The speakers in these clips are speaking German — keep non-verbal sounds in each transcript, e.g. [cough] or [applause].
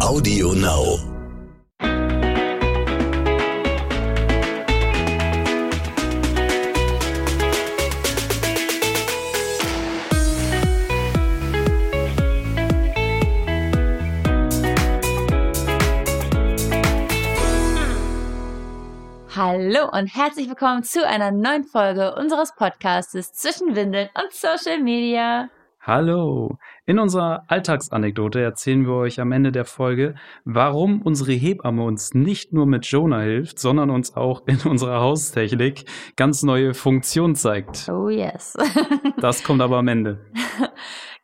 Audio Now. Hallo und herzlich willkommen zu einer neuen Folge unseres Podcastes zwischen Windeln und Social Media. Hallo! In unserer Alltagsanekdote erzählen wir euch am Ende der Folge, warum unsere Hebamme uns nicht nur mit Jonah hilft, sondern uns auch in unserer Haustechnik ganz neue Funktionen zeigt. Oh yes. [laughs] das kommt aber am Ende.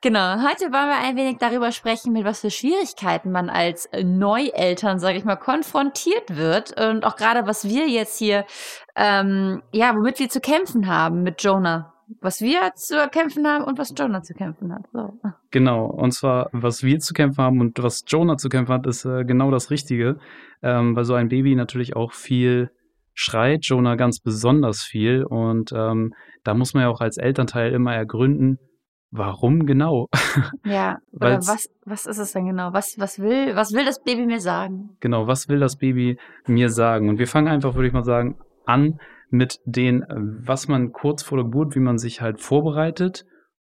Genau, heute wollen wir ein wenig darüber sprechen, mit was für Schwierigkeiten man als Neueltern, sage ich mal, konfrontiert wird und auch gerade was wir jetzt hier, ähm, ja, womit wir zu kämpfen haben mit Jonah was wir zu kämpfen haben und was Jonah zu kämpfen hat. So. Genau, und zwar, was wir zu kämpfen haben und was Jonah zu kämpfen hat, ist äh, genau das Richtige, ähm, weil so ein Baby natürlich auch viel schreit, Jonah ganz besonders viel und ähm, da muss man ja auch als Elternteil immer ergründen, warum genau? [laughs] Ja, oder was, was ist es denn genau? Was, was, will, was will das Baby mir sagen? Genau, was will das Baby mir sagen? Und wir fangen einfach, würde ich mal sagen, an mit den, was man kurz vor der Geburt, wie man sich halt vorbereitet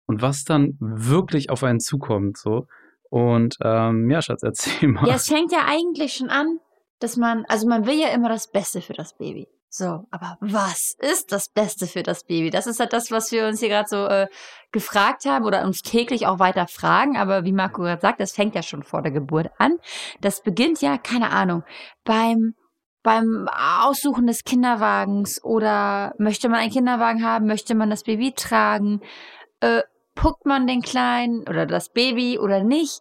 und was dann wirklich auf einen zukommt, so. Und ähm, ja, Schatz, [laughs] erzähl mal. Ja, es fängt ja eigentlich schon an, dass man, also man will ja immer das Beste für das Baby. So, aber was ist das Beste für das Baby? Das ist halt das, was wir uns hier gerade so äh, gefragt haben oder uns täglich auch weiter fragen. Aber wie Marco gerade sagt, das fängt ja schon vor der Geburt an. Das beginnt ja, keine Ahnung, beim beim Aussuchen des Kinderwagens oder möchte man einen Kinderwagen haben, möchte man das Baby tragen, äh, puckt man den Kleinen oder das Baby oder nicht?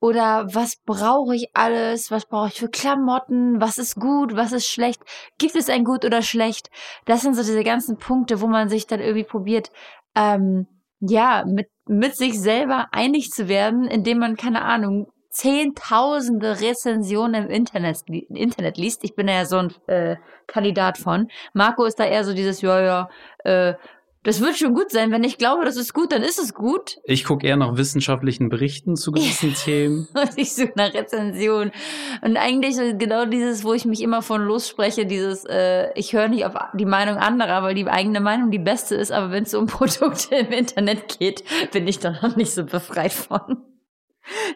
Oder was brauche ich alles? Was brauche ich für Klamotten? Was ist gut? Was ist schlecht? Gibt es ein gut oder schlecht? Das sind so diese ganzen Punkte, wo man sich dann irgendwie probiert, ähm, ja, mit, mit sich selber einig zu werden, indem man, keine Ahnung, zehntausende Rezensionen im Internet, Internet liest. Ich bin ja so ein äh, Kandidat von. Marco ist da eher so dieses, ja, ja, äh, das wird schon gut sein. Wenn ich glaube, das ist gut, dann ist es gut. Ich gucke eher nach wissenschaftlichen Berichten zu gewissen [laughs] Themen. Und ich suche nach Rezensionen. Und eigentlich genau dieses, wo ich mich immer von losspreche, dieses, äh, ich höre nicht auf die Meinung anderer, weil die eigene Meinung die beste ist. Aber wenn es um [laughs] Produkte im Internet geht, bin ich dann auch nicht so befreit von.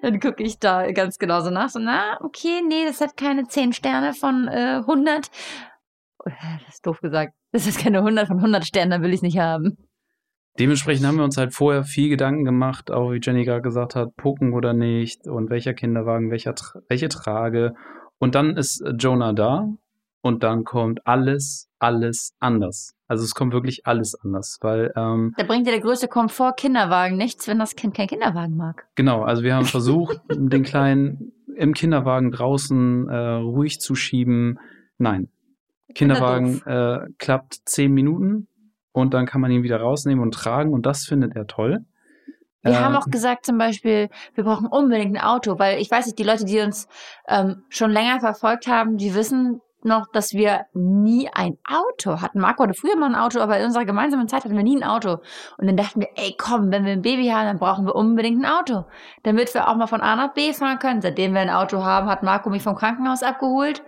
Dann gucke ich da ganz genauso nach. So, na, okay, nee, das hat keine 10 Sterne von äh, 100. Das ist doof gesagt. Das hat keine 100 von 100 Sternen, dann will ich nicht haben. Dementsprechend haben wir uns halt vorher viel Gedanken gemacht, auch wie Jenny gerade gesagt hat, pucken oder nicht und welcher Kinderwagen, welcher, welche Trage. Und dann ist Jonah da und dann kommt alles, alles anders. Also es kommt wirklich alles anders, weil ähm, da bringt dir der größte Komfort Kinderwagen nichts, wenn das Kind keinen Kinderwagen mag. Genau, also wir haben [laughs] versucht, den Kleinen im Kinderwagen draußen äh, ruhig zu schieben. Nein, Kinderwagen äh, klappt zehn Minuten und dann kann man ihn wieder rausnehmen und tragen und das findet er toll. Wir haben auch gesagt zum Beispiel, wir brauchen unbedingt ein Auto, weil ich weiß nicht, die Leute, die uns ähm, schon länger verfolgt haben, die wissen, noch, dass wir nie ein Auto hatten. Marco hatte früher mal ein Auto, aber in unserer gemeinsamen Zeit hatten wir nie ein Auto. Und dann dachten wir, ey, komm, wenn wir ein Baby haben, dann brauchen wir unbedingt ein Auto. Damit wir auch mal von A nach B fahren können. Seitdem wir ein Auto haben, hat Marco mich vom Krankenhaus abgeholt.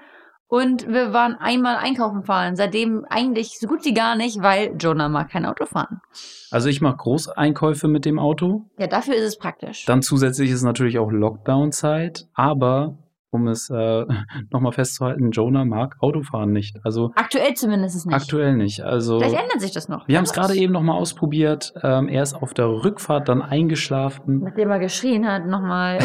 Und wir waren einmal einkaufen fahren. Seitdem eigentlich so gut wie gar nicht, weil Jonah mag kein Auto fahren. Also ich mache Großeinkäufe mit dem Auto. Ja, dafür ist es praktisch. Dann zusätzlich ist natürlich auch Lockdown-Zeit. Aber um es äh, [laughs] nochmal festzuhalten, Jonah mag Autofahren nicht. Also aktuell zumindest nicht. Aktuell nicht. Also vielleicht ändert sich das noch. Wir haben es gerade eben nochmal ausprobiert. Ähm, er ist auf der Rückfahrt dann eingeschlafen. Nachdem er geschrien hat, nochmal.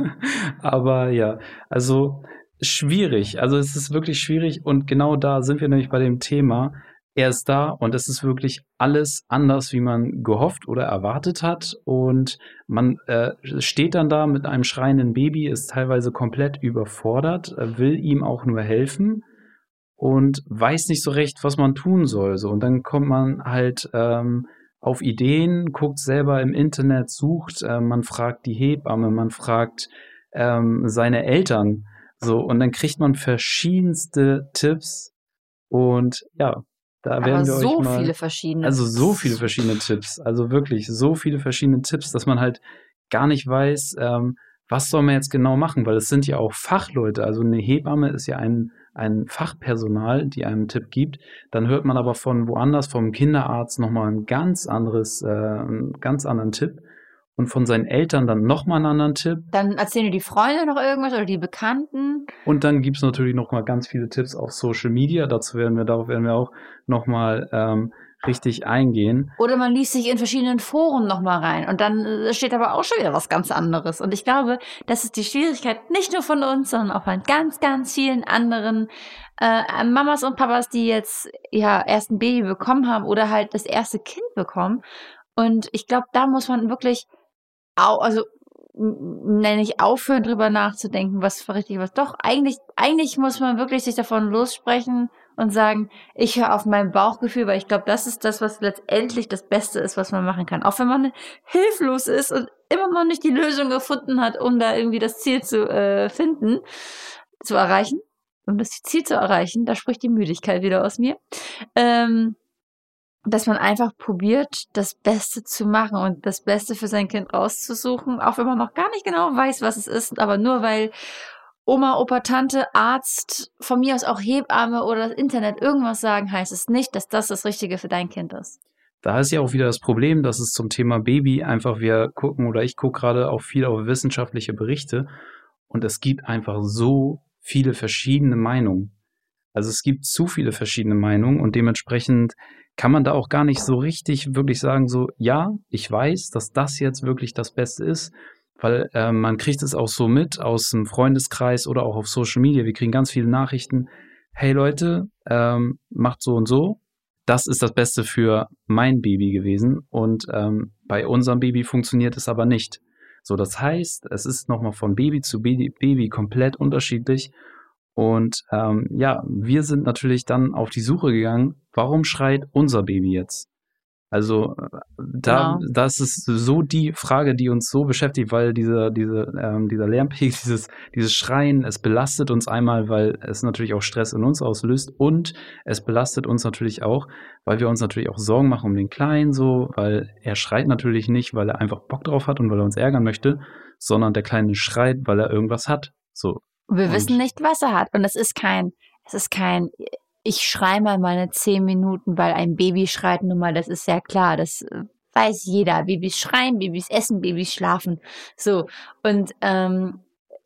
[laughs] Aber ja, also schwierig. Also es ist wirklich schwierig und genau da sind wir nämlich bei dem Thema er ist da und es ist wirklich alles anders, wie man gehofft oder erwartet hat. Und man äh, steht dann da mit einem schreienden Baby, ist teilweise komplett überfordert, äh, will ihm auch nur helfen und weiß nicht so recht, was man tun soll. So. Und dann kommt man halt ähm, auf Ideen, guckt selber im Internet, sucht, äh, man fragt die Hebamme, man fragt ähm, seine Eltern. So, und dann kriegt man verschiedenste Tipps. Und ja, da Aber werden wir so euch mal, viele verschiedene. Also so viele verschiedene Tipps. Also wirklich so viele verschiedene Tipps, dass man halt gar nicht weiß, ähm, was soll man jetzt genau machen? Weil es sind ja auch Fachleute. Also eine Hebamme ist ja ein, ein Fachpersonal, die einem einen Tipp gibt. Dann hört man aber von woanders, vom Kinderarzt nochmal ein ganz anderes, äh, einen ganz anderen Tipp. Und von seinen Eltern dann nochmal einen anderen Tipp. Dann erzählen dir die Freunde noch irgendwas oder die Bekannten. Und dann gibt's natürlich nochmal ganz viele Tipps auf Social Media. Dazu werden wir, darauf werden wir auch nochmal ähm, richtig eingehen. Oder man liest sich in verschiedenen Foren nochmal rein und dann äh, steht aber auch schon wieder was ganz anderes. Und ich glaube, das ist die Schwierigkeit nicht nur von uns, sondern auch von ganz, ganz vielen anderen äh, Mamas und Papas, die jetzt ja erst ein Baby bekommen haben oder halt das erste Kind bekommen. Und ich glaube, da muss man wirklich, also nenne ich aufhören, drüber nachzudenken, was richtig was. Doch, eigentlich, eigentlich muss man wirklich sich davon lossprechen und sagen, ich höre auf mein Bauchgefühl, weil ich glaube, das ist das, was letztendlich das Beste ist, was man machen kann. Auch wenn man hilflos ist und immer noch nicht die Lösung gefunden hat, um da irgendwie das Ziel zu äh, finden, zu erreichen. Um das Ziel zu erreichen, da spricht die Müdigkeit wieder aus mir. Ähm, dass man einfach probiert, das Beste zu machen und das Beste für sein Kind rauszusuchen, auch wenn man noch gar nicht genau weiß, was es ist, aber nur weil Oma, Opa, Tante, Arzt, von mir aus auch Hebamme oder das Internet irgendwas sagen, heißt es nicht, dass das das Richtige für dein Kind ist. Da ist ja auch wieder das Problem, dass es zum Thema Baby einfach, wir gucken oder ich gucke gerade auch viel auf wissenschaftliche Berichte und es gibt einfach so viele verschiedene Meinungen. Also es gibt zu viele verschiedene Meinungen und dementsprechend kann man da auch gar nicht so richtig wirklich sagen, so, ja, ich weiß, dass das jetzt wirklich das Beste ist weil äh, man kriegt es auch so mit aus dem Freundeskreis oder auch auf Social Media. Wir kriegen ganz viele Nachrichten. Hey Leute, ähm, macht so und so. Das ist das Beste für mein Baby gewesen und ähm, bei unserem Baby funktioniert es aber nicht. So, das heißt, es ist nochmal von Baby zu Baby, Baby komplett unterschiedlich. Und ähm, ja, wir sind natürlich dann auf die Suche gegangen, warum schreit unser Baby jetzt? Also äh, da, genau. das ist so die Frage, die uns so beschäftigt, weil dieser, diese, ähm, dieser Lärmpegel, [laughs] dieses, dieses Schreien, es belastet uns einmal, weil es natürlich auch Stress in uns auslöst und es belastet uns natürlich auch, weil wir uns natürlich auch Sorgen machen um den Kleinen so, weil er schreit natürlich nicht, weil er einfach Bock drauf hat und weil er uns ärgern möchte, sondern der Kleine schreit, weil er irgendwas hat. So. Wir und wissen nicht, was er hat und es ist kein, es ist kein ich schreie mal meine zehn Minuten, weil ein Baby schreit nun mal, das ist sehr klar, das äh, weiß jeder. Babys schreien, Babys essen, Babys schlafen. So. Und ähm,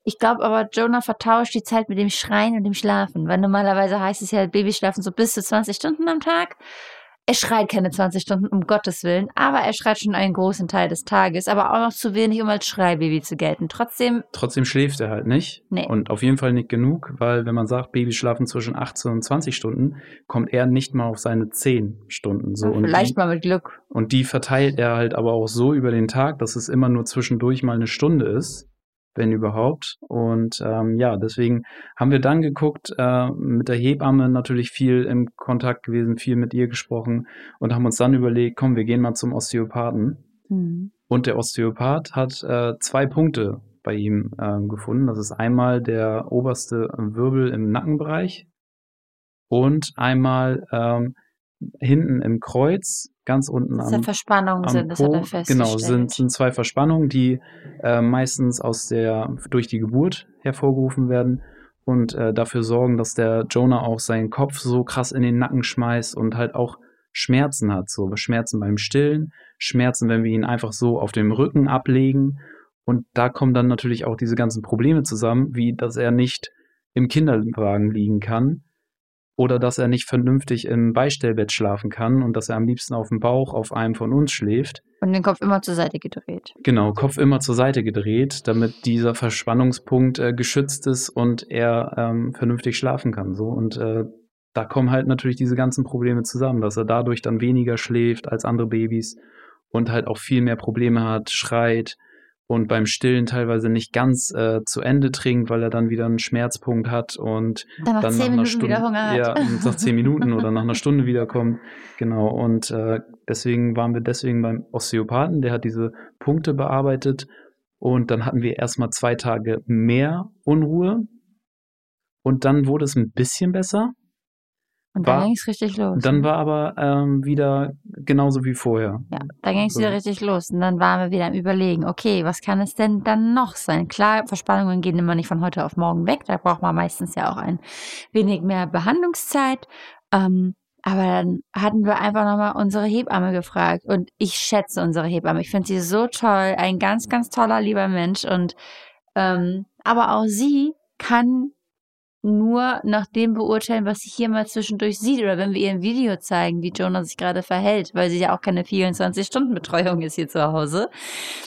ich glaube aber, Jonah vertauscht die Zeit mit dem Schreien und dem Schlafen, weil normalerweise heißt es ja, Babys schlafen so bis zu 20 Stunden am Tag er schreit keine 20 Stunden, um Gottes Willen, aber er schreit schon einen großen Teil des Tages, aber auch noch zu wenig, um als Schreibaby zu gelten. Trotzdem. Trotzdem schläft er halt nicht. Nee. Und auf jeden Fall nicht genug, weil wenn man sagt, Babys schlafen zwischen 18 und 20 Stunden, kommt er nicht mal auf seine 10 Stunden. So. Ja, vielleicht die, mal mit Glück. Und die verteilt er halt aber auch so über den Tag, dass es immer nur zwischendurch mal eine Stunde ist wenn überhaupt. Und ähm, ja, deswegen haben wir dann geguckt, äh, mit der Hebamme natürlich viel im Kontakt gewesen, viel mit ihr gesprochen und haben uns dann überlegt, komm, wir gehen mal zum Osteopathen. Mhm. Und der Osteopath hat äh, zwei Punkte bei ihm äh, gefunden. Das ist einmal der oberste Wirbel im Nackenbereich und einmal ähm, hinten im Kreuz ganz unten am, Verspannungen am sind, das hat er festgestellt. Genau, sind, sind zwei Verspannungen, die äh, meistens aus der, durch die Geburt hervorgerufen werden und äh, dafür sorgen, dass der Jonah auch seinen Kopf so krass in den Nacken schmeißt und halt auch Schmerzen hat, so Schmerzen beim Stillen, Schmerzen, wenn wir ihn einfach so auf dem Rücken ablegen. Und da kommen dann natürlich auch diese ganzen Probleme zusammen, wie dass er nicht im Kinderwagen liegen kann, oder dass er nicht vernünftig im Beistellbett schlafen kann und dass er am liebsten auf dem Bauch auf einem von uns schläft. Und den Kopf immer zur Seite gedreht. Genau, Kopf immer zur Seite gedreht, damit dieser Verspannungspunkt äh, geschützt ist und er ähm, vernünftig schlafen kann. So und äh, da kommen halt natürlich diese ganzen Probleme zusammen, dass er dadurch dann weniger schläft als andere Babys und halt auch viel mehr Probleme hat, schreit, und beim Stillen teilweise nicht ganz äh, zu Ende trinkt, weil er dann wieder einen Schmerzpunkt hat und dann, nach, dann nach einer Stunde ja, nach zehn [laughs] Minuten oder nach einer Stunde wiederkommt. Genau. Und äh, deswegen waren wir deswegen beim Osteopathen, der hat diese Punkte bearbeitet und dann hatten wir erstmal zwei Tage mehr Unruhe und dann wurde es ein bisschen besser. Und dann ging es richtig los. Dann war aber ähm, wieder genauso wie vorher. Ja, da ging es wieder richtig los. Und dann waren wir wieder am Überlegen, okay, was kann es denn dann noch sein? Klar, Verspannungen gehen immer nicht von heute auf morgen weg. Da braucht man meistens ja auch ein wenig mehr Behandlungszeit. Ähm, aber dann hatten wir einfach nochmal unsere Hebamme gefragt. Und ich schätze unsere Hebamme. Ich finde sie so toll. Ein ganz, ganz toller, lieber Mensch. Und ähm, aber auch sie kann nur nach dem beurteilen, was sie hier mal zwischendurch sieht oder wenn wir ihr ein Video zeigen, wie Jonah sich gerade verhält, weil sie ja auch keine 24-Stunden-Betreuung ist hier zu Hause.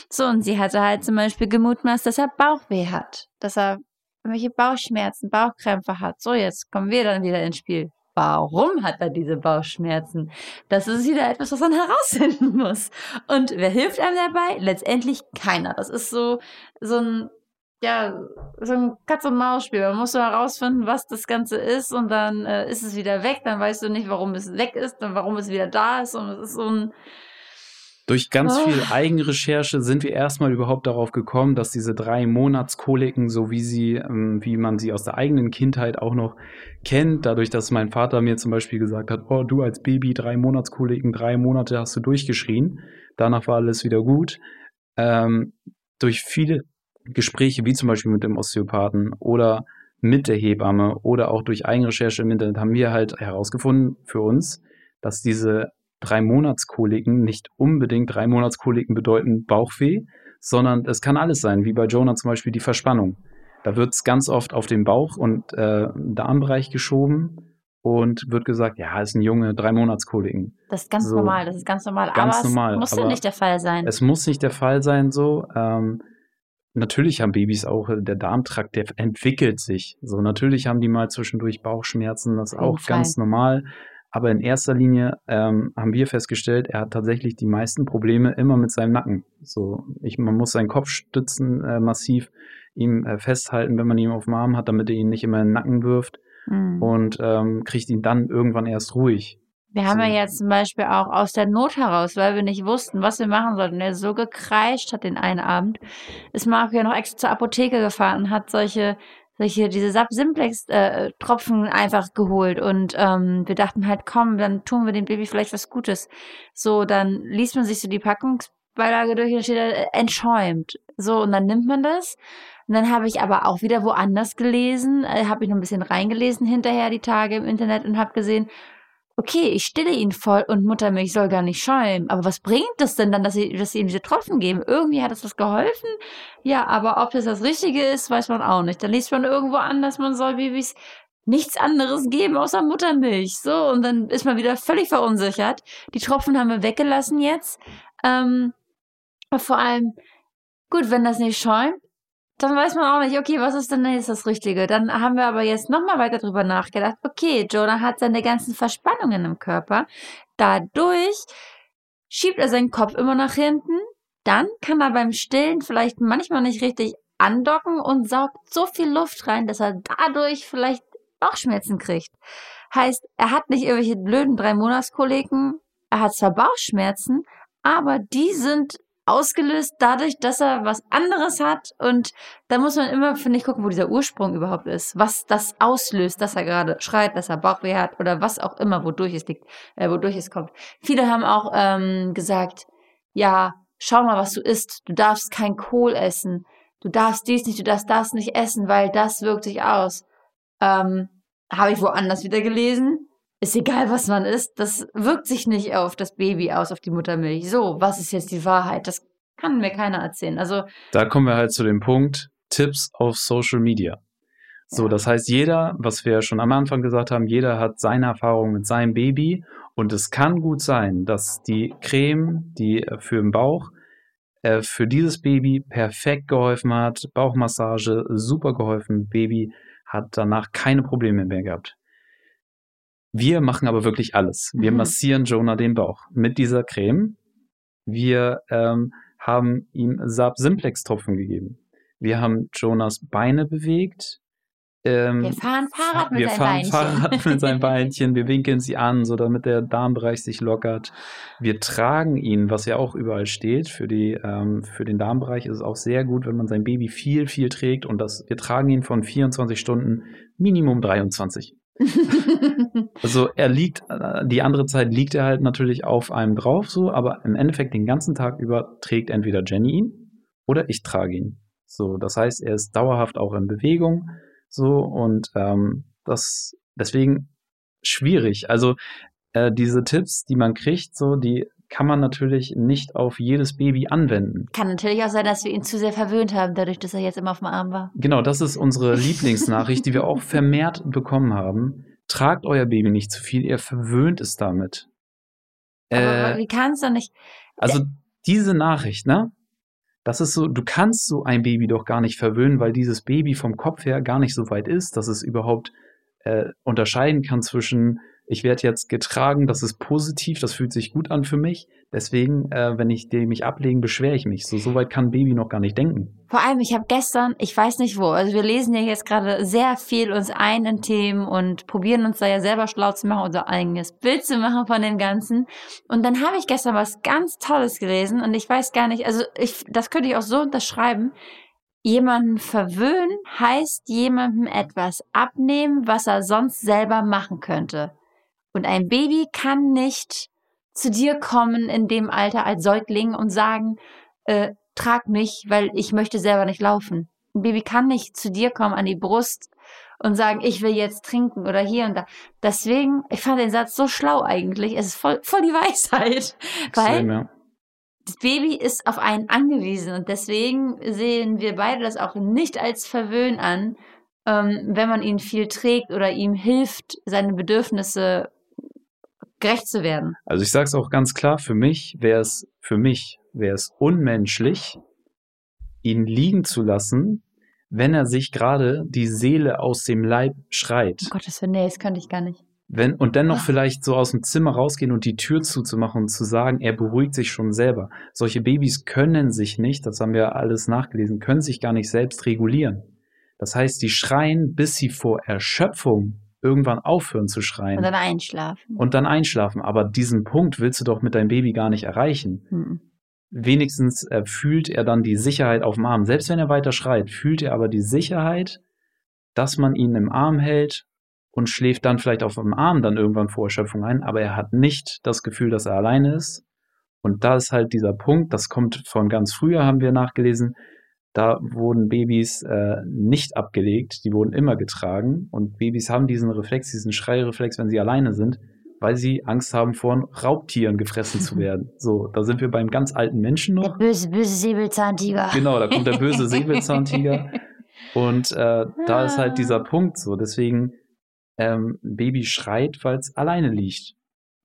So, und sie hatte halt zum Beispiel gemutmaßt, dass er Bauchweh hat, dass er irgendwelche Bauchschmerzen, Bauchkrämpfe hat. So, jetzt kommen wir dann wieder ins Spiel. Warum hat er diese Bauchschmerzen? Das ist wieder etwas, was man [laughs] herausfinden muss. Und wer hilft einem dabei? Letztendlich keiner. Das ist so, so ein ja, so ein Katz-und-Maus-Spiel. Man muss so herausfinden, was das Ganze ist und dann äh, ist es wieder weg. Dann weißt du nicht, warum es weg ist und warum es wieder da ist. Und es ist so ein. Durch ganz oh. viel Eigenrecherche sind wir erstmal überhaupt darauf gekommen, dass diese drei Monatskoliken, so wie sie, ähm, wie man sie aus der eigenen Kindheit auch noch kennt, dadurch, dass mein Vater mir zum Beispiel gesagt hat, oh, du als Baby, drei Monatskoliken, drei Monate hast du durchgeschrien, danach war alles wieder gut. Ähm, durch viele Gespräche wie zum Beispiel mit dem Osteopathen oder mit der Hebamme oder auch durch Eigenrecherche im Internet haben wir halt herausgefunden für uns, dass diese drei Monatskoliken nicht unbedingt drei Monatskoliken bedeuten Bauchweh, sondern es kann alles sein, wie bei Jonah zum Beispiel die Verspannung. Da wird es ganz oft auf den Bauch und äh, Darmbereich geschoben und wird gesagt, ja, ist ein Junge, drei Monatskoliken. Das ist ganz so, normal, das ist ganz normal. Ganz aber normal, es muss ja nicht der Fall sein. Es muss nicht der Fall sein, so. Ähm, natürlich haben Babys auch, äh, der Darmtrakt, der entwickelt sich. So, natürlich haben die mal zwischendurch Bauchschmerzen, das ist auch ganz normal. Aber in erster Linie ähm, haben wir festgestellt, er hat tatsächlich die meisten Probleme immer mit seinem Nacken. So, ich, man muss seinen Kopf stützen, äh, massiv ihm äh, festhalten, wenn man ihn auf dem Arm hat, damit er ihn nicht immer in den Nacken wirft. Mhm. Und ähm, kriegt ihn dann irgendwann erst ruhig. Wir haben ja jetzt zum Beispiel auch aus der Not heraus, weil wir nicht wussten, was wir machen sollten. Er so gekreischt hat den einen Abend, ist Marco ja noch extra zur Apotheke gefahren und hat solche, solche, diese Simplex-Tropfen äh, einfach geholt. Und ähm, wir dachten halt, komm, dann tun wir dem Baby vielleicht was Gutes. So, dann liest man sich so die Packungsbeilage durch und steht da äh, entschäumt. So, und dann nimmt man das. Und dann habe ich aber auch wieder woanders gelesen, äh, habe ich noch ein bisschen reingelesen hinterher die Tage im Internet und habe gesehen, okay, ich stille ihn voll und Muttermilch soll gar nicht schäumen. Aber was bringt es denn dann, dass sie, dass sie ihm diese Tropfen geben? Irgendwie hat es was geholfen. Ja, aber ob das das Richtige ist, weiß man auch nicht. Dann liest man irgendwo an, dass man soll Babys nichts anderes geben außer Muttermilch. So, und dann ist man wieder völlig verunsichert. Die Tropfen haben wir weggelassen jetzt. Ähm, vor allem, gut, wenn das nicht schäumt, dann weiß man auch nicht, okay, was ist denn jetzt das Richtige? Dann haben wir aber jetzt nochmal weiter drüber nachgedacht. Okay, Jonah hat seine ganzen Verspannungen im Körper. Dadurch schiebt er seinen Kopf immer nach hinten. Dann kann er beim Stillen vielleicht manchmal nicht richtig andocken und saugt so viel Luft rein, dass er dadurch vielleicht Bauchschmerzen kriegt. Heißt, er hat nicht irgendwelche blöden drei Monatskoliken, er hat zwar Bauchschmerzen, aber die sind ausgelöst dadurch, dass er was anderes hat. Und da muss man immer, finde ich, gucken, wo dieser Ursprung überhaupt ist. Was das auslöst, dass er gerade schreit, dass er Bauchweh hat oder was auch immer, wodurch es liegt, äh, wodurch es kommt. Viele haben auch ähm, gesagt, ja, schau mal, was du isst. Du darfst kein Kohl essen. Du darfst dies nicht, du darfst das nicht essen, weil das wirkt sich aus. Ähm, Habe ich woanders wieder gelesen ist egal, was man isst, das wirkt sich nicht auf das Baby aus, auf die Muttermilch. So, was ist jetzt die Wahrheit? Das kann mir keiner erzählen. Also da kommen wir halt zu dem Punkt Tipps auf Social Media. So, ja. das heißt, jeder, was wir schon am Anfang gesagt haben, jeder hat seine Erfahrung mit seinem Baby und es kann gut sein, dass die Creme, die für den Bauch äh, für dieses Baby perfekt geholfen hat, Bauchmassage super geholfen, Baby hat danach keine Probleme mehr gehabt. Wir machen aber wirklich alles. Wir mhm. massieren Jonah den Bauch mit dieser Creme. Wir ähm, haben ihm Saab Simplex Tropfen gegeben. Wir haben Jonas Beine bewegt. Ähm, wir fahren Fahrrad mit wir fahren Beinchen. Fahrrad mit seinem Beinchen. Wir winkeln sie an, so damit der Darmbereich sich lockert. Wir tragen ihn, was ja auch überall steht. Für die ähm, für den Darmbereich ist es auch sehr gut, wenn man sein Baby viel viel trägt und das. Wir tragen ihn von 24 Stunden Minimum 23. [laughs] also er liegt, die andere Zeit liegt er halt natürlich auf einem drauf, so, aber im Endeffekt den ganzen Tag über trägt entweder Jenny ihn oder ich trage ihn. So, das heißt, er ist dauerhaft auch in Bewegung, so und ähm, das deswegen schwierig. Also äh, diese Tipps, die man kriegt, so die kann man natürlich nicht auf jedes Baby anwenden. Kann natürlich auch sein, dass wir ihn zu sehr verwöhnt haben, dadurch, dass er jetzt immer auf dem Arm war. Genau, das ist unsere [laughs] Lieblingsnachricht, die wir auch vermehrt bekommen haben. Tragt euer Baby nicht zu viel, ihr verwöhnt es damit. Aber äh, wie kann es doch nicht? Also diese Nachricht, ne? Das ist so, du kannst so ein Baby doch gar nicht verwöhnen, weil dieses Baby vom Kopf her gar nicht so weit ist, dass es überhaupt äh, unterscheiden kann zwischen ich werde jetzt getragen, das ist positiv, das fühlt sich gut an für mich. Deswegen, äh, wenn ich mich ablegen, beschwere ich mich. So, so weit kann Baby noch gar nicht denken. Vor allem, ich habe gestern, ich weiß nicht wo, also wir lesen ja jetzt gerade sehr viel uns ein in Themen und probieren uns da ja selber schlau zu machen, unser eigenes Bild zu machen von dem Ganzen. Und dann habe ich gestern was ganz Tolles gelesen und ich weiß gar nicht, also ich, das könnte ich auch so unterschreiben. Jemanden verwöhnen heißt jemandem etwas abnehmen, was er sonst selber machen könnte. Und ein Baby kann nicht zu dir kommen in dem Alter als Säugling und sagen, äh, trag mich, weil ich möchte selber nicht laufen. Ein Baby kann nicht zu dir kommen an die Brust und sagen, ich will jetzt trinken oder hier und da. Deswegen, ich fand den Satz so schlau eigentlich. Es ist voll, voll die [laughs] Weisheit. Weil ja. das Baby ist auf einen angewiesen und deswegen sehen wir beide das auch nicht als Verwöhn an, ähm, wenn man ihn viel trägt oder ihm hilft, seine Bedürfnisse gerecht zu werden. Also ich sage es auch ganz klar, für mich wäre es, für mich wäre es unmenschlich, ihn liegen zu lassen, wenn er sich gerade die Seele aus dem Leib schreit. Oh Gottes Willen, nee, das könnte ich gar nicht. Wenn, und dann noch vielleicht so aus dem Zimmer rausgehen und die Tür zuzumachen und zu sagen, er beruhigt sich schon selber. Solche Babys können sich nicht, das haben wir alles nachgelesen, können sich gar nicht selbst regulieren. Das heißt, die schreien, bis sie vor Erschöpfung irgendwann aufhören zu schreien. Und dann einschlafen. Und dann einschlafen. Aber diesen Punkt willst du doch mit deinem Baby gar nicht erreichen. Mhm. Wenigstens äh, fühlt er dann die Sicherheit auf dem Arm. Selbst wenn er weiter schreit, fühlt er aber die Sicherheit, dass man ihn im Arm hält und schläft dann vielleicht auf dem Arm dann irgendwann vor Erschöpfung ein. Aber er hat nicht das Gefühl, dass er alleine ist. Und da ist halt dieser Punkt, das kommt von ganz früher, haben wir nachgelesen, da wurden Babys äh, nicht abgelegt, die wurden immer getragen. Und Babys haben diesen Reflex, diesen Schreireflex, wenn sie alleine sind, weil sie Angst haben, von Raubtieren gefressen zu [laughs] werden. So, da sind wir beim ganz alten Menschen noch. Der böse, böse Säbelzahntiger. Genau, da kommt der böse [laughs] Säbelzahntiger. Und äh, da ist halt dieser Punkt so. Deswegen, ähm, Baby schreit, weil es alleine liegt.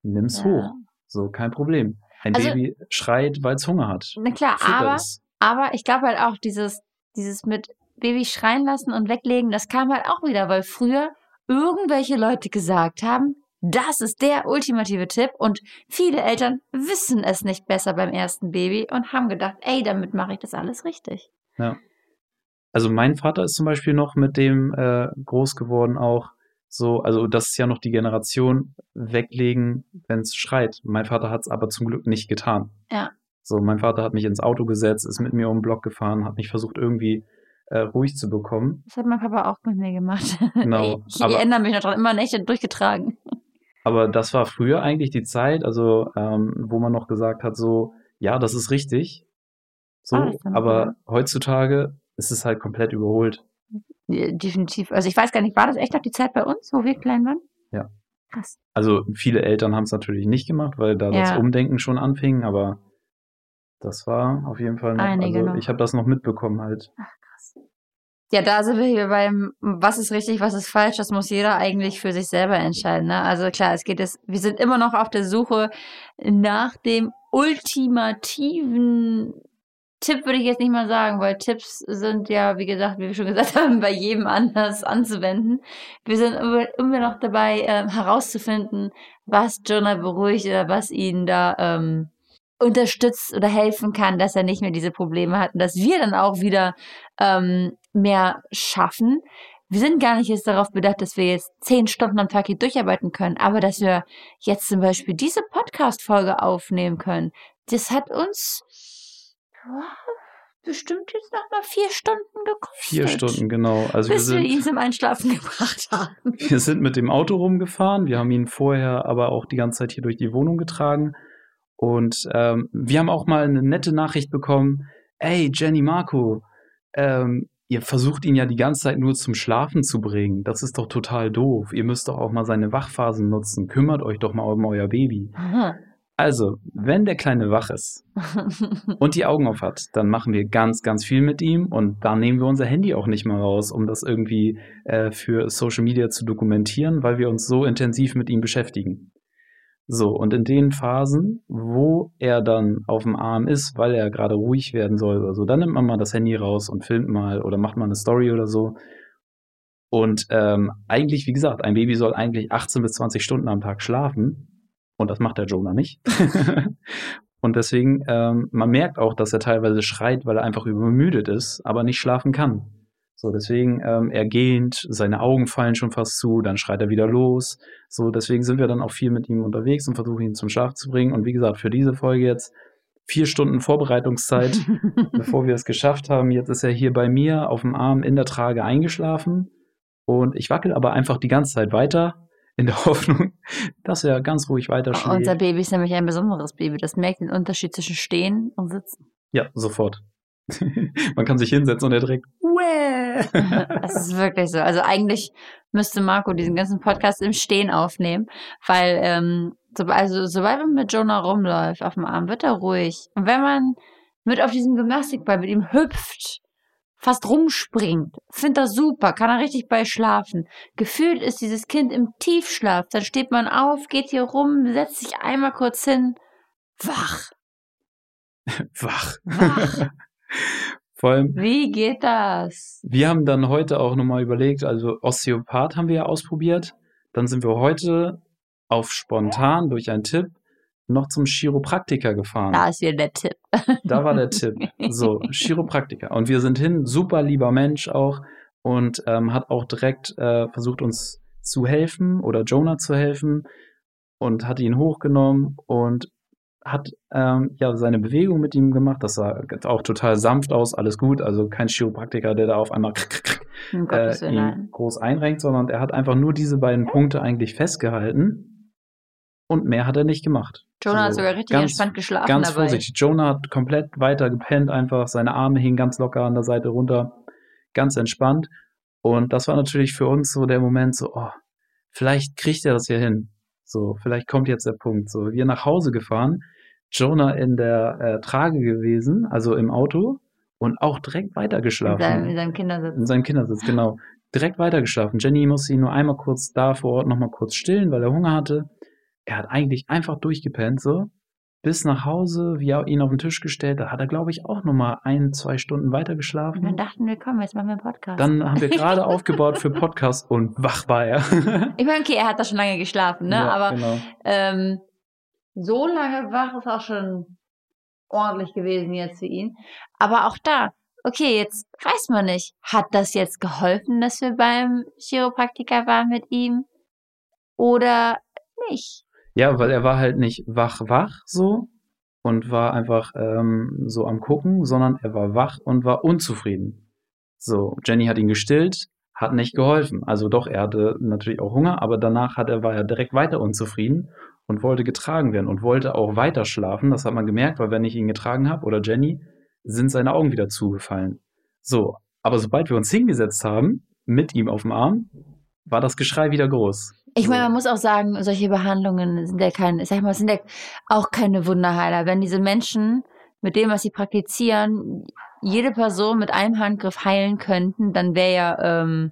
Nimm's ja. hoch. So, kein Problem. Ein also, Baby schreit, weil es Hunger hat. Na klar, Fütter aber es. Aber ich glaube halt auch, dieses, dieses mit Baby schreien lassen und weglegen, das kam halt auch wieder, weil früher irgendwelche Leute gesagt haben, das ist der ultimative Tipp und viele Eltern wissen es nicht besser beim ersten Baby und haben gedacht, ey, damit mache ich das alles richtig. Ja. Also mein Vater ist zum Beispiel noch mit dem äh, groß geworden auch so, also das ist ja noch die Generation weglegen, wenn es schreit. Mein Vater hat es aber zum Glück nicht getan. Ja. So, mein Vater hat mich ins Auto gesetzt, ist mit mir um den Block gefahren, hat mich versucht irgendwie äh, ruhig zu bekommen. Das hat mein Papa auch mit mir gemacht. [laughs] Genau. ich aber, erinnere mich noch dran, immer Nächte durchgetragen. Aber das war früher eigentlich die Zeit, also ähm, wo man noch gesagt hat, so, ja, das ist richtig. So, ah, aber cool. heutzutage ist es halt komplett überholt. Definitiv. Also ich weiß gar nicht, war das echt noch die Zeit bei uns, wo wir klein waren? Ja. Krass. Also viele Eltern haben es natürlich nicht gemacht, weil da ja. das Umdenken schon anfing, aber das war auf jeden Fall noch, Einige also noch. ich habe das noch mitbekommen halt. Ach, krass. Ja, da sind wir hier beim, was ist richtig, was ist falsch, das muss jeder eigentlich für sich selber entscheiden. Ne? Also klar, es geht jetzt, wir sind immer noch auf der Suche nach dem ultimativen Tipp würde ich jetzt nicht mal sagen, weil Tipps sind ja, wie gesagt, wie wir schon gesagt [laughs] haben, bei jedem anders anzuwenden. Wir sind immer noch dabei, äh, herauszufinden, was Jonah beruhigt oder was ihn da ähm, unterstützt oder helfen kann, dass er nicht mehr diese Probleme hat und dass wir dann auch wieder ähm, mehr schaffen. Wir sind gar nicht jetzt darauf bedacht, dass wir jetzt zehn Stunden am Tag hier durcharbeiten können, aber dass wir jetzt zum Beispiel diese Podcast-Folge aufnehmen können, das hat uns bestimmt jetzt noch mal vier Stunden gekostet. Vier Stunden, genau. Also bis wir, wir, ihn sind, zum Einschlafen gebracht haben. [laughs] wir sind mit dem Auto rumgefahren. Wir haben ihn vorher aber auch die ganze Zeit hier durch die Wohnung getragen. Und ähm, wir haben auch mal eine nette Nachricht bekommen. Ey, Jenny Marco, ähm, ihr versucht ihn ja die ganze Zeit nur zum Schlafen zu bringen. Das ist doch total doof. Ihr müsst doch auch mal seine Wachphasen nutzen. Kümmert euch doch mal um euer Baby. Also, wenn der Kleine wach ist [laughs] und die Augen auf hat, dann machen wir ganz, ganz viel mit ihm und da nehmen wir unser Handy auch nicht mal raus, um das irgendwie äh, für Social Media zu dokumentieren, weil wir uns so intensiv mit ihm beschäftigen. So, und in den Phasen, wo er dann auf dem Arm ist, weil er gerade ruhig werden soll oder so, dann nimmt man mal das Handy raus und filmt mal oder macht mal eine Story oder so. Und ähm, eigentlich, wie gesagt, ein Baby soll eigentlich 18 bis 20 Stunden am Tag schlafen. Und das macht der Jonah nicht. [laughs] und deswegen, ähm, man merkt auch, dass er teilweise schreit, weil er einfach übermüdet ist, aber nicht schlafen kann. So, deswegen, ähm, er gähnt, seine Augen fallen schon fast zu, dann schreit er wieder los. So, deswegen sind wir dann auch viel mit ihm unterwegs und versuchen ihn zum Schlaf zu bringen. Und wie gesagt, für diese Folge jetzt vier Stunden Vorbereitungszeit, [laughs] bevor wir es geschafft haben. Jetzt ist er hier bei mir auf dem Arm in der Trage eingeschlafen. Und ich wackel aber einfach die ganze Zeit weiter, in der [laughs] Hoffnung, dass er ganz ruhig weiter Unser schläft. Baby ist nämlich ein besonderes Baby. Das merkt den Unterschied zwischen Stehen und Sitzen. Ja, sofort. [laughs] Man kann sich hinsetzen und er direkt, Wäh! [laughs] Das ist wirklich so. Also eigentlich müsste Marco diesen ganzen Podcast im Stehen aufnehmen, weil ähm, so, also sobald man mit Jonah rumläuft auf dem Arm, wird er ruhig. Und wenn man mit auf diesem Gymnastikball mit ihm hüpft, fast rumspringt, findet er super, kann er richtig bei schlafen. Gefühlt ist dieses Kind im Tiefschlaf. Dann steht man auf, geht hier rum, setzt sich einmal kurz hin, wach. [laughs] wach. Wach. [laughs] Vor allem, Wie geht das? wir haben dann heute auch nochmal überlegt, also Osteopath haben wir ja ausprobiert. Dann sind wir heute auf spontan durch einen Tipp noch zum Chiropraktiker gefahren. Da ist wieder der Tipp. [laughs] Da war der Tipp. So, Chiropraktiker. Und wir sind hin, super lieber Mensch auch und ähm, hat auch direkt äh, versucht, uns zu helfen oder Jonah zu helfen und hat ihn hochgenommen und hat ähm, ja seine Bewegung mit ihm gemacht. Das sah auch total sanft aus, alles gut. Also kein Chiropraktiker, der da auf einmal Um äh, ihn groß einrenkt, sondern er hat einfach nur diese beiden Punkte eigentlich festgehalten und mehr hat er nicht gemacht. Jonah hat Also sogar richtig ganz- entspannt geschlafen Ganz dabei. vorsichtig. Jonah hat komplett weiter gepennt, einfach seine Arme hingen ganz locker an der Seite runter, ganz entspannt. Und das war natürlich für uns so der Moment, so, oh, vielleicht kriegt er das ja hin. So, vielleicht kommt jetzt der Punkt. So, wir nach Hause gefahren, Jonah in der äh, Trage gewesen, also im Auto, und auch direkt In weitergeschlafen. seinem, in seinem Kindersitz. In seinem Kindersitz, genau. Direkt weitergeschlafen. Jenny musste ihn nur einmal kurz da vor Ort nochmal kurz stillen, weil er Hunger hatte. Er hat eigentlich einfach durchgepennt, so. Bis nach Hause, wir ihn auf den Tisch gestellt, da hat er, glaube ich, auch nochmal ein, zwei Stunden Und dann weitergeschlafen. dachten wir, komm, jetzt machen wir einen Podcast. Dann haben wir gerade [laughs] aufgebaut für Podcast und wach war er. [laughs] ich meine, okay, er hat da schon lange geschlafen, ne? Ja, Aber genau. ähm, so lange wach ist auch schon ordentlich gewesen jetzt für ihn. Aber auch da, okay, jetzt weiß man nicht, hat das jetzt geholfen, dass wir beim Chiropraktiker waren mit ihm? Oder nicht? Ja, weil er war halt nicht wach, wach so und war einfach ähm, so am Gucken, sondern er war wach und war unzufrieden. So, Jenny hat ihn gestillt, hat nicht geholfen. Also doch, er hatte natürlich auch Hunger, aber danach hat er, war er direkt weiter unzufrieden und wollte getragen werden und wollte auch weiter schlafen. Das hat man gemerkt, weil wenn ich ihn getragen habe oder Jenny, sind seine Augen wieder zugefallen. So, aber sobald wir uns hingesetzt haben, mit ihm auf dem Arm, war das Geschrei wieder groß. Ich meine, man muss auch sagen, solche Behandlungen sind ja kein, ich sag mal, sind ja auch keine Wunderheiler. Wenn diese Menschen mit dem, was sie praktizieren, jede Person mit einem Handgriff heilen könnten, dann wäre ja, ähm,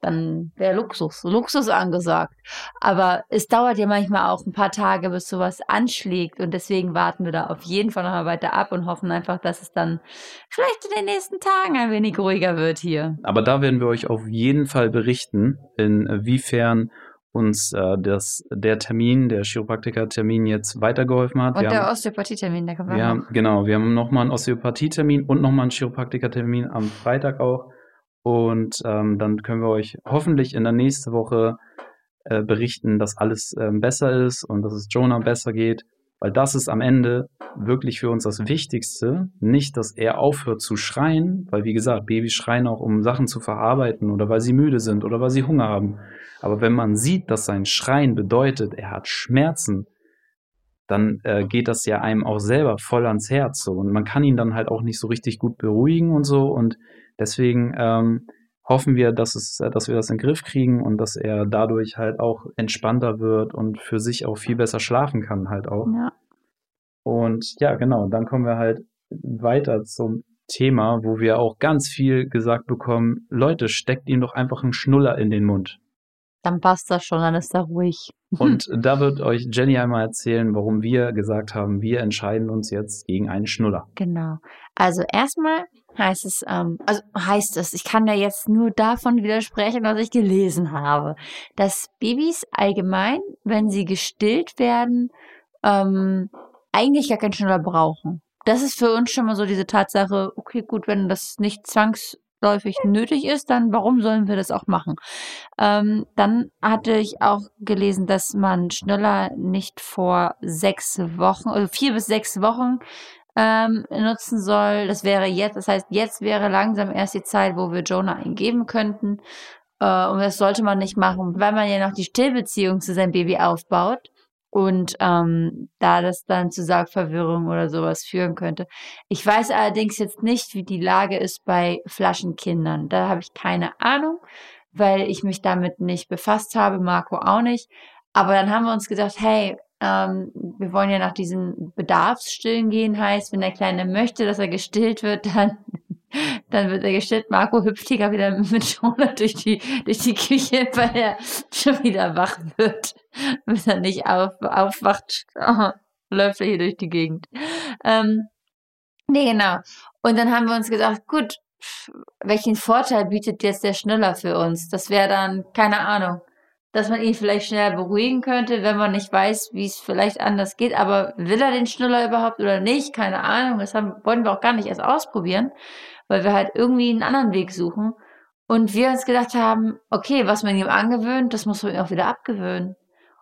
dann wäre Luxus, Luxus angesagt. Aber es dauert ja manchmal auch ein paar Tage, bis sowas anschlägt und deswegen warten wir da auf jeden Fall noch mal weiter ab und hoffen einfach, dass es dann vielleicht in den nächsten Tagen ein wenig ruhiger wird hier. Aber da werden wir euch auf jeden Fall berichten, inwiefern uns äh, das, der Termin, der Chiropraktiker-Termin jetzt weitergeholfen hat. Und wir der Osteopathie-Termin, der noch. haben, genau, wir haben nochmal einen Osteopathie-Termin und nochmal einen Chiropraktiker-Termin am Freitag auch. Und ähm, dann können wir euch hoffentlich in der nächsten Woche äh, berichten, dass alles ähm, besser ist und dass es Jonah besser geht. Weil das ist am Ende wirklich für uns das Wichtigste. Nicht, dass er aufhört zu schreien, weil wie gesagt, Babys schreien auch, um Sachen zu verarbeiten oder weil sie müde sind oder weil sie Hunger haben. Aber wenn man sieht, dass sein Schreien bedeutet, er hat Schmerzen, dann äh, geht das ja einem auch selber voll ans Herz so und man kann ihn dann halt auch nicht so richtig gut beruhigen und so und deswegen ähm, hoffen wir, dass es, äh, dass wir das in den Griff kriegen und dass er dadurch halt auch entspannter wird und für sich auch viel besser schlafen kann halt auch. Ja. Und ja, genau, dann kommen wir halt weiter zum Thema, wo wir auch ganz viel gesagt bekommen, Leute, steckt ihm doch einfach einen Schnuller in den Mund. Dann passt das schon, dann ist er ruhig. [laughs] Und da wird euch Jenny einmal erzählen, warum wir gesagt haben, wir entscheiden uns jetzt gegen einen Schnuller. Genau. Also erstmal heißt es, ähm, also heißt es, ich kann ja jetzt nur davon widersprechen, was ich gelesen habe, dass Babys allgemein, wenn sie gestillt werden, ähm, eigentlich gar keinen Schnuller brauchen. Das ist für uns schon mal so diese Tatsache, okay, gut, wenn das nicht zwangsläufig nötig ist, dann warum sollen wir das auch machen? Ähm, dann hatte ich auch gelesen, dass man Schnuller nicht vor sechs Wochen, also vier bis sechs Wochen ähm, nutzen soll. Das wäre jetzt, das heißt, jetzt wäre langsam erst die Zeit, wo wir Jonah eingeben könnten. Äh, und das sollte man nicht machen, weil man ja noch die Stillbeziehung zu seinem Baby aufbaut. Und ähm, da das dann zu Saugverwirrung oder sowas führen könnte. Ich weiß allerdings jetzt nicht, wie die Lage ist bei Flaschenkindern. Da habe ich keine Ahnung, weil ich mich damit nicht befasst habe, Marco auch nicht. Aber dann haben wir uns gedacht, hey, ähm, wir wollen ja nach diesen Bedarfsstillen gehen, heißt, wenn der Kleine möchte, dass er gestillt wird, [laughs] dann, dann wird er gestillt. Marco hüpft hier wieder [laughs] mit Schoner durch die, durch die Küche, weil er schon wieder wach wird. [laughs] Wenn er nicht auf, aufwacht, oh, [laughs] läuft er hier durch die Gegend. Ähm, nee, genau. Und dann haben wir uns gesagt, gut, welchen Vorteil bietet jetzt der Schnuller für uns? Das wäre dann, keine Ahnung, dass man ihn vielleicht schneller beruhigen könnte, wenn man nicht weiß, wie es vielleicht anders geht. Aber will er den Schnuller überhaupt oder nicht? Keine Ahnung. Das haben, wollen wir auch gar nicht erst ausprobieren, weil wir halt irgendwie einen anderen Weg suchen. Und wir uns gedacht haben, okay, was man ihm angewöhnt, das muss man ihm auch wieder abgewöhnen.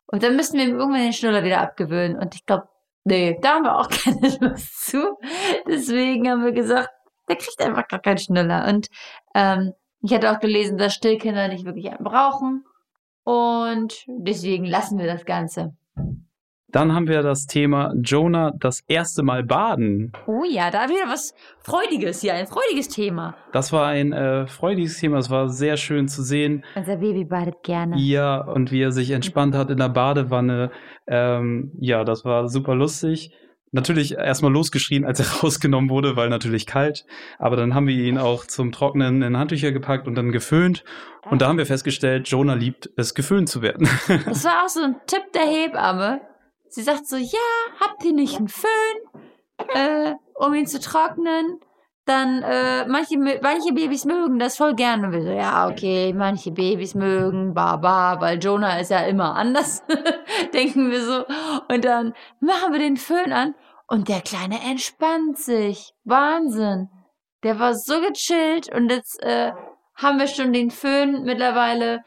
Und dann müssen wir ihm irgendwann den Schnuller wieder abgewöhnen. Und ich glaube, nee, da haben wir auch [laughs] keine Lust zu. Deswegen haben wir gesagt, der kriegt einfach gar keinen Schnuller. Und ähm, ich hatte auch gelesen, dass Stillkinder nicht wirklich einen brauchen. Und deswegen lassen wir das Ganze. Dann haben wir das Thema Jonah das erste Mal baden. Oh ja, da wieder was Freudiges hier, ein freudiges Thema. Das war ein äh, freudiges Thema, es war sehr schön zu sehen. Unser Baby badet gerne. Ja, und wie er sich entspannt hat in der Badewanne. Ähm, ja, das war super lustig natürlich erstmal losgeschrien, als er [laughs] rausgenommen wurde, weil natürlich kalt. Aber dann haben wir ihn auch zum Trocknen in Handtücher gepackt und dann geföhnt. Und da haben wir festgestellt, Jonah liebt es, geföhnt zu werden. [laughs] Das war auch so ein Tipp der Hebamme. Sie sagt so, ja, habt ihr nicht einen Föhn, äh, um ihn zu trocknen? Dann, äh, manche, manche Babys mögen das voll gerne. Und wir so, ja, okay, manche Babys mögen, baba, weil Jonah ist ja immer anders, [laughs] denken wir so. Und dann machen wir den Föhn an und der Kleine entspannt sich. Wahnsinn. Der war so gechillt und jetzt äh, haben wir schon den Föhn mittlerweile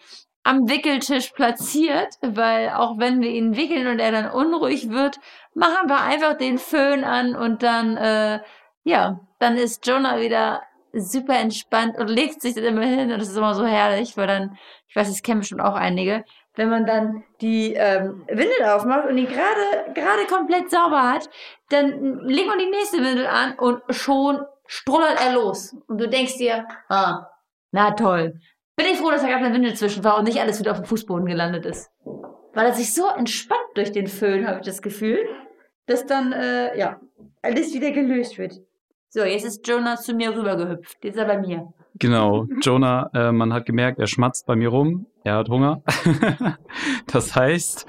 am Wickeltisch platziert, weil auch wenn wir ihn wickeln und er dann unruhig wird, machen wir einfach den Föhn an und dann, äh, ja, dann ist Jonah wieder super entspannt und legt sich dann immer hin und das ist immer so herrlich, weil dann, ich weiß, das kennen bestimmt auch einige, wenn man dann die ähm, Windel aufmacht und die gerade gerade komplett sauber hat, dann legt man die nächste Windel an und schon strullert er los. Und du denkst dir, ah, na toll. Bin ich froh, dass da gerade eine Windel zwischen war und nicht alles wieder auf dem Fußboden gelandet ist. Weil er sich so entspannt durch den Föhn, habe ich das Gefühl, dass dann, äh, ja, alles wieder gelöst wird. So, jetzt ist Jonah zu mir rübergehüpft. Jetzt ist er bei mir. Genau, [laughs] Jonah, äh, man hat gemerkt, er schmatzt bei mir rum. Er hat Hunger. [laughs] das heißt,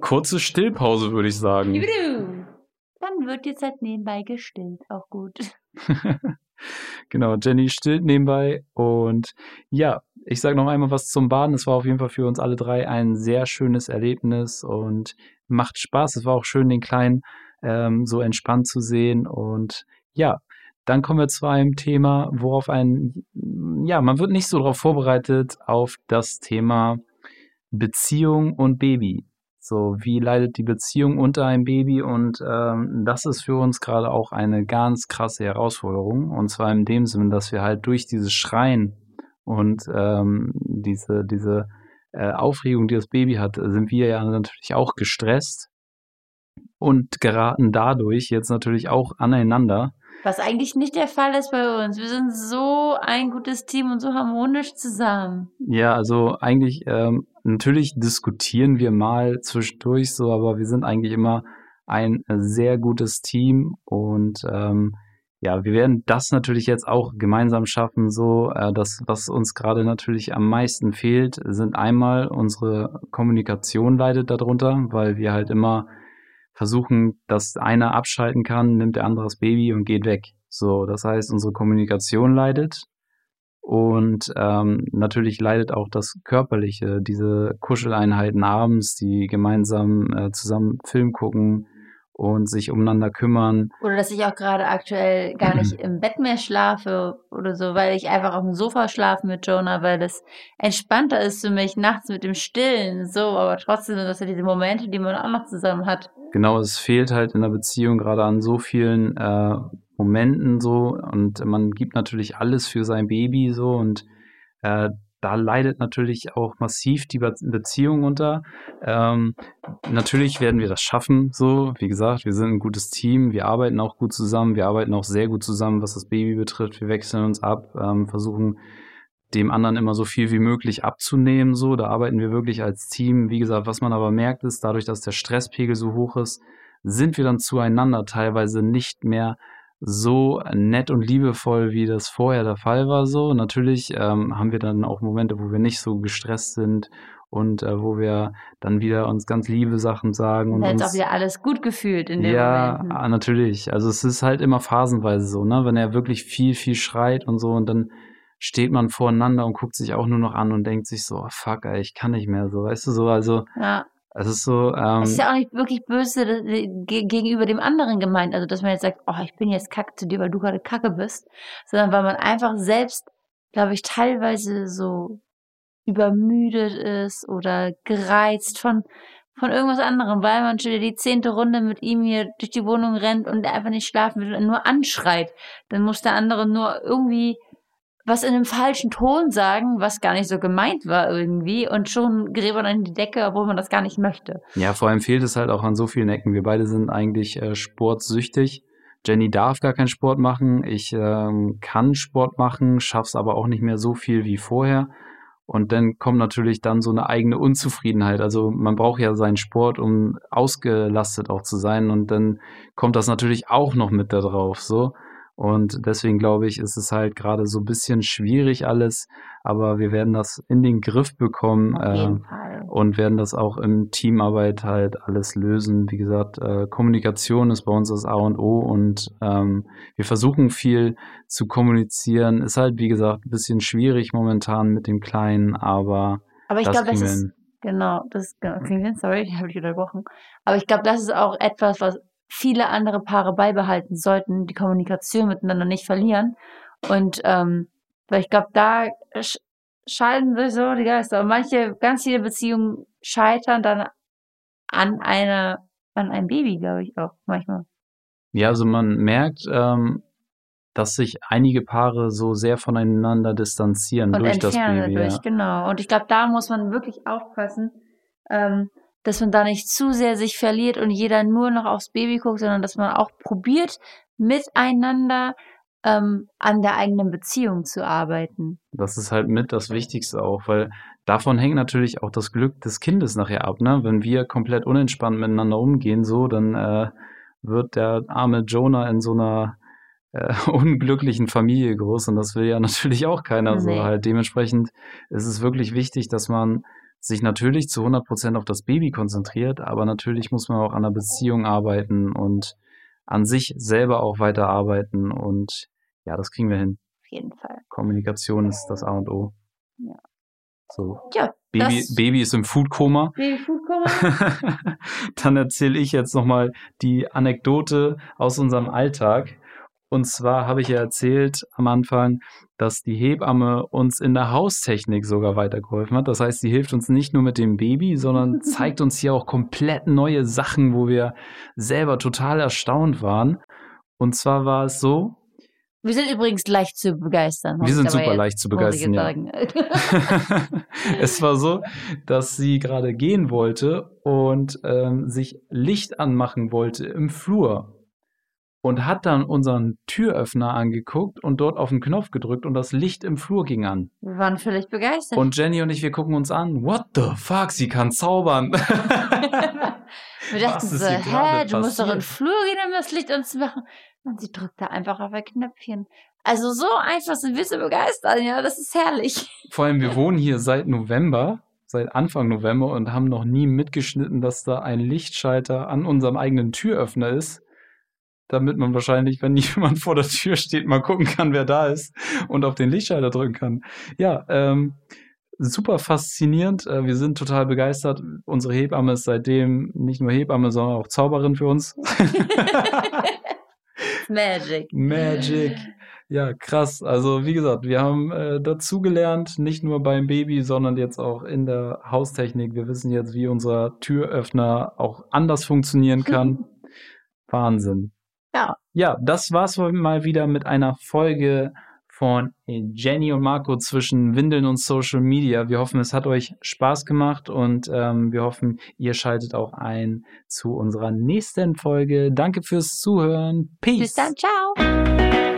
kurze Stillpause, würde ich sagen. Dann wird jetzt halt nebenbei gestillt. Auch gut. [laughs] genau, Jenny stillt nebenbei. Und ja, ich sage noch einmal was zum Baden. Es war auf jeden Fall für uns alle drei ein sehr schönes Erlebnis und macht Spaß. Es war auch schön, den Kleinen ähm, so entspannt zu sehen. Und ja, dann kommen wir zu einem Thema, worauf ein, ja, man wird nicht so darauf vorbereitet, auf das Thema Beziehung und Baby. So, wie leidet die Beziehung unter einem Baby? Und ähm, das ist für uns gerade auch eine ganz krasse Herausforderung. Und zwar in dem Sinne, dass wir halt durch dieses Schreien und ähm, diese, diese äh, Aufregung, die das Baby hat, sind wir ja natürlich auch gestresst und geraten dadurch jetzt natürlich auch aneinander. Was eigentlich nicht der Fall ist bei uns. Wir sind so ein gutes Team und so harmonisch zusammen. Ja, also eigentlich, ähm, natürlich diskutieren wir mal zwischendurch so, aber wir sind eigentlich immer ein sehr gutes Team und ähm, ja, wir werden das natürlich jetzt auch gemeinsam schaffen. So, äh, das, was uns gerade natürlich am meisten fehlt, sind einmal unsere Kommunikation leidet darunter, weil wir halt immer versuchen, dass einer abschalten kann, nimmt der andere das Baby und geht weg. So, das heißt, unsere Kommunikation leidet und ähm, natürlich leidet auch das Körperliche, diese Kuscheleinheiten abends, die gemeinsam äh, zusammen Film gucken, und sich umeinander kümmern. Oder dass ich auch gerade aktuell gar nicht [clears throat] im Bett mehr schlafe oder so, weil ich einfach auf dem Sofa schlafe mit Jonah, weil das entspannter ist für mich nachts mit dem Stillen, so, aber trotzdem sind das ja diese Momente, die man auch noch zusammen hat. Genau, es fehlt halt in der Beziehung gerade an so vielen äh, Momenten so und man gibt natürlich alles für sein Baby so und äh, da leidet natürlich auch massiv die Beziehung unter. Ähm, natürlich werden wir das schaffen, so. Wie gesagt, wir sind ein gutes Team, wir arbeiten auch gut zusammen, wir arbeiten auch sehr gut zusammen, was das Baby betrifft. Wir wechseln uns ab, ähm, versuchen dem anderen immer so viel wie möglich abzunehmen, so. Da arbeiten wir wirklich als Team. Wie gesagt, was man aber merkt, ist, dadurch, dass der Stresspegel so hoch ist, sind wir dann zueinander teilweise nicht mehr so nett und liebevoll, wie das vorher der Fall war. So natürlich ähm, haben wir dann auch Momente, wo wir nicht so gestresst sind und äh, wo wir dann wieder uns ganz liebe Sachen sagen und uns auch wieder alles gut gefühlt in dem ja, Moment. Ja, natürlich. Also es ist halt immer phasenweise so, ne, wenn er wirklich viel viel schreit und so und dann steht man voreinander und guckt sich auch nur noch an und denkt sich so, oh, fuck, ey, ich kann nicht mehr so, weißt du so, also ja. Es ist so. Ähm, es ist ja auch nicht wirklich böse gegenüber dem anderen gemeint. Also, dass man jetzt sagt, oh, ich bin jetzt kacke zu dir, weil du gerade kacke bist. Sondern weil man einfach selbst, glaube ich, teilweise so übermüdet ist oder gereizt von, von irgendwas anderem, weil man schon die zehnte Runde mit ihm hier durch die Wohnung rennt und er einfach nicht schlafen will und nur anschreit. Dann muss der andere nur irgendwie was in einem falschen Ton sagen, was gar nicht so gemeint war irgendwie und schon gräbt man in die Decke, obwohl man das gar nicht möchte. Ja, vor allem fehlt es halt auch an so vielen Ecken. Wir beide sind eigentlich äh, sportsüchtig. Jenny darf gar keinen Sport machen. Ich ähm, kann Sport machen, schaff's aber auch nicht mehr so viel wie vorher. Und dann kommt natürlich dann so eine eigene Unzufriedenheit. Also man braucht ja seinen Sport, um ausgelastet auch zu sein. Und dann kommt das natürlich auch noch mit da drauf, so. Und deswegen glaube ich, ist es halt gerade so ein bisschen schwierig alles, aber wir werden das in den Griff bekommen äh, und werden das auch im Teamarbeit halt alles lösen. Wie gesagt, äh, Kommunikation ist bei uns das A und O und ähm, wir versuchen viel zu kommunizieren. Ist halt, wie gesagt, ein bisschen schwierig momentan mit dem Kleinen, aber, aber ich glaube, das ist Genau, das genau, sorry, [laughs] ich habe dich unterbrochen. Aber ich glaube, das ist auch etwas, was viele andere Paare beibehalten sollten, die Kommunikation miteinander nicht verlieren. Und ähm, weil ich glaube, da sch scheiden sich so die Geister. Und manche, ganz viele Beziehungen scheitern dann an einer, an einem Baby, glaube ich auch manchmal. Ja, also man merkt, ähm, dass sich einige Paare so sehr voneinander distanzieren und durch das Baby. Dadurch, ja. Genau. Und ich glaube, da muss man wirklich aufpassen, ähm, dass man da nicht zu sehr sich verliert und jeder nur noch aufs Baby guckt, sondern dass man auch probiert, miteinander ähm, an der eigenen Beziehung zu arbeiten. Das ist halt mit das Wichtigste auch, weil davon hängt natürlich auch das Glück des Kindes nachher ab. Ne? Wenn wir komplett unentspannt miteinander umgehen, so, dann äh, wird der arme Jonah in so einer äh, [laughs] unglücklichen Familie groß und das will ja [laughs] natürlich auch keiner nee. so halt. Dementsprechend ist es wirklich wichtig, dass man sich natürlich zu 100 Prozent auf das Baby konzentriert, aber natürlich muss man auch an der Beziehung arbeiten und an sich selber auch weiter arbeiten und ja, das kriegen wir hin. Auf jeden Fall. Kommunikation ist das A und O. Ja. So. Ja. Baby, Baby ist im Foodkoma. Baby Foodkoma. [laughs] Dann erzähle ich jetzt nochmal die Anekdote aus unserem Alltag. Und zwar habe ich ja erzählt am Anfang, dass die Hebamme uns in der Haustechnik sogar weitergeholfen hat. Das heißt, sie hilft uns nicht nur mit dem Baby, sondern [laughs] zeigt uns hier auch komplett neue Sachen, wo wir selber total erstaunt waren. Und zwar war es so, wir sind übrigens leicht zu begeistern. Wir sind super leicht zu begeistern, ja. [laughs] [laughs] es war so, dass sie gerade gehen wollte und ähm, sich Licht anmachen wollte im Flur und hat dann unseren Türöffner angeguckt und dort auf den Knopf gedrückt und das Licht im Flur ging an. Wir waren völlig begeistert. Und Jenny und ich, wir gucken uns an. What the fuck? Sie kann zaubern. [laughs] wir dachten so, hä, du musst doch in den Flur gehen, um das Licht anzumachen. Und sie drückt da einfach auf ein Knöpfchen. Also so einfach sind wir so begeistert, ja, das ist herrlich. Vor allem, wir [laughs] wohnen hier seit November, seit Anfang November und haben noch nie mitgeschnitten, dass da ein Lichtschalter an unserem eigenen Türöffner ist, damit man wahrscheinlich, wenn [laughs] jemand vor der Tür steht, mal gucken kann, wer da ist und auf den Lichtschalter drücken kann. Ja, ähm, super faszinierend. Äh, wir sind total begeistert. Unsere Hebamme ist seitdem nicht nur Hebamme, sondern auch Zauberin für uns. Magic. Magic. Ja, krass. Also wie gesagt, wir haben äh, dazugelernt, nicht nur beim Baby, sondern jetzt auch in der Haustechnik. Wir wissen jetzt, wie unser Türöffner auch anders funktionieren kann. [laughs] Wahnsinn. Ja. Ja, das war's mal wieder mit einer Folge von Jenny und Marco zwischen Windeln und Social Media. Wir hoffen, es hat euch Spaß gemacht und ähm, wir hoffen, ihr schaltet auch ein zu unserer nächsten Folge. Danke fürs Zuhören. Peace. Bis dann. Ciao.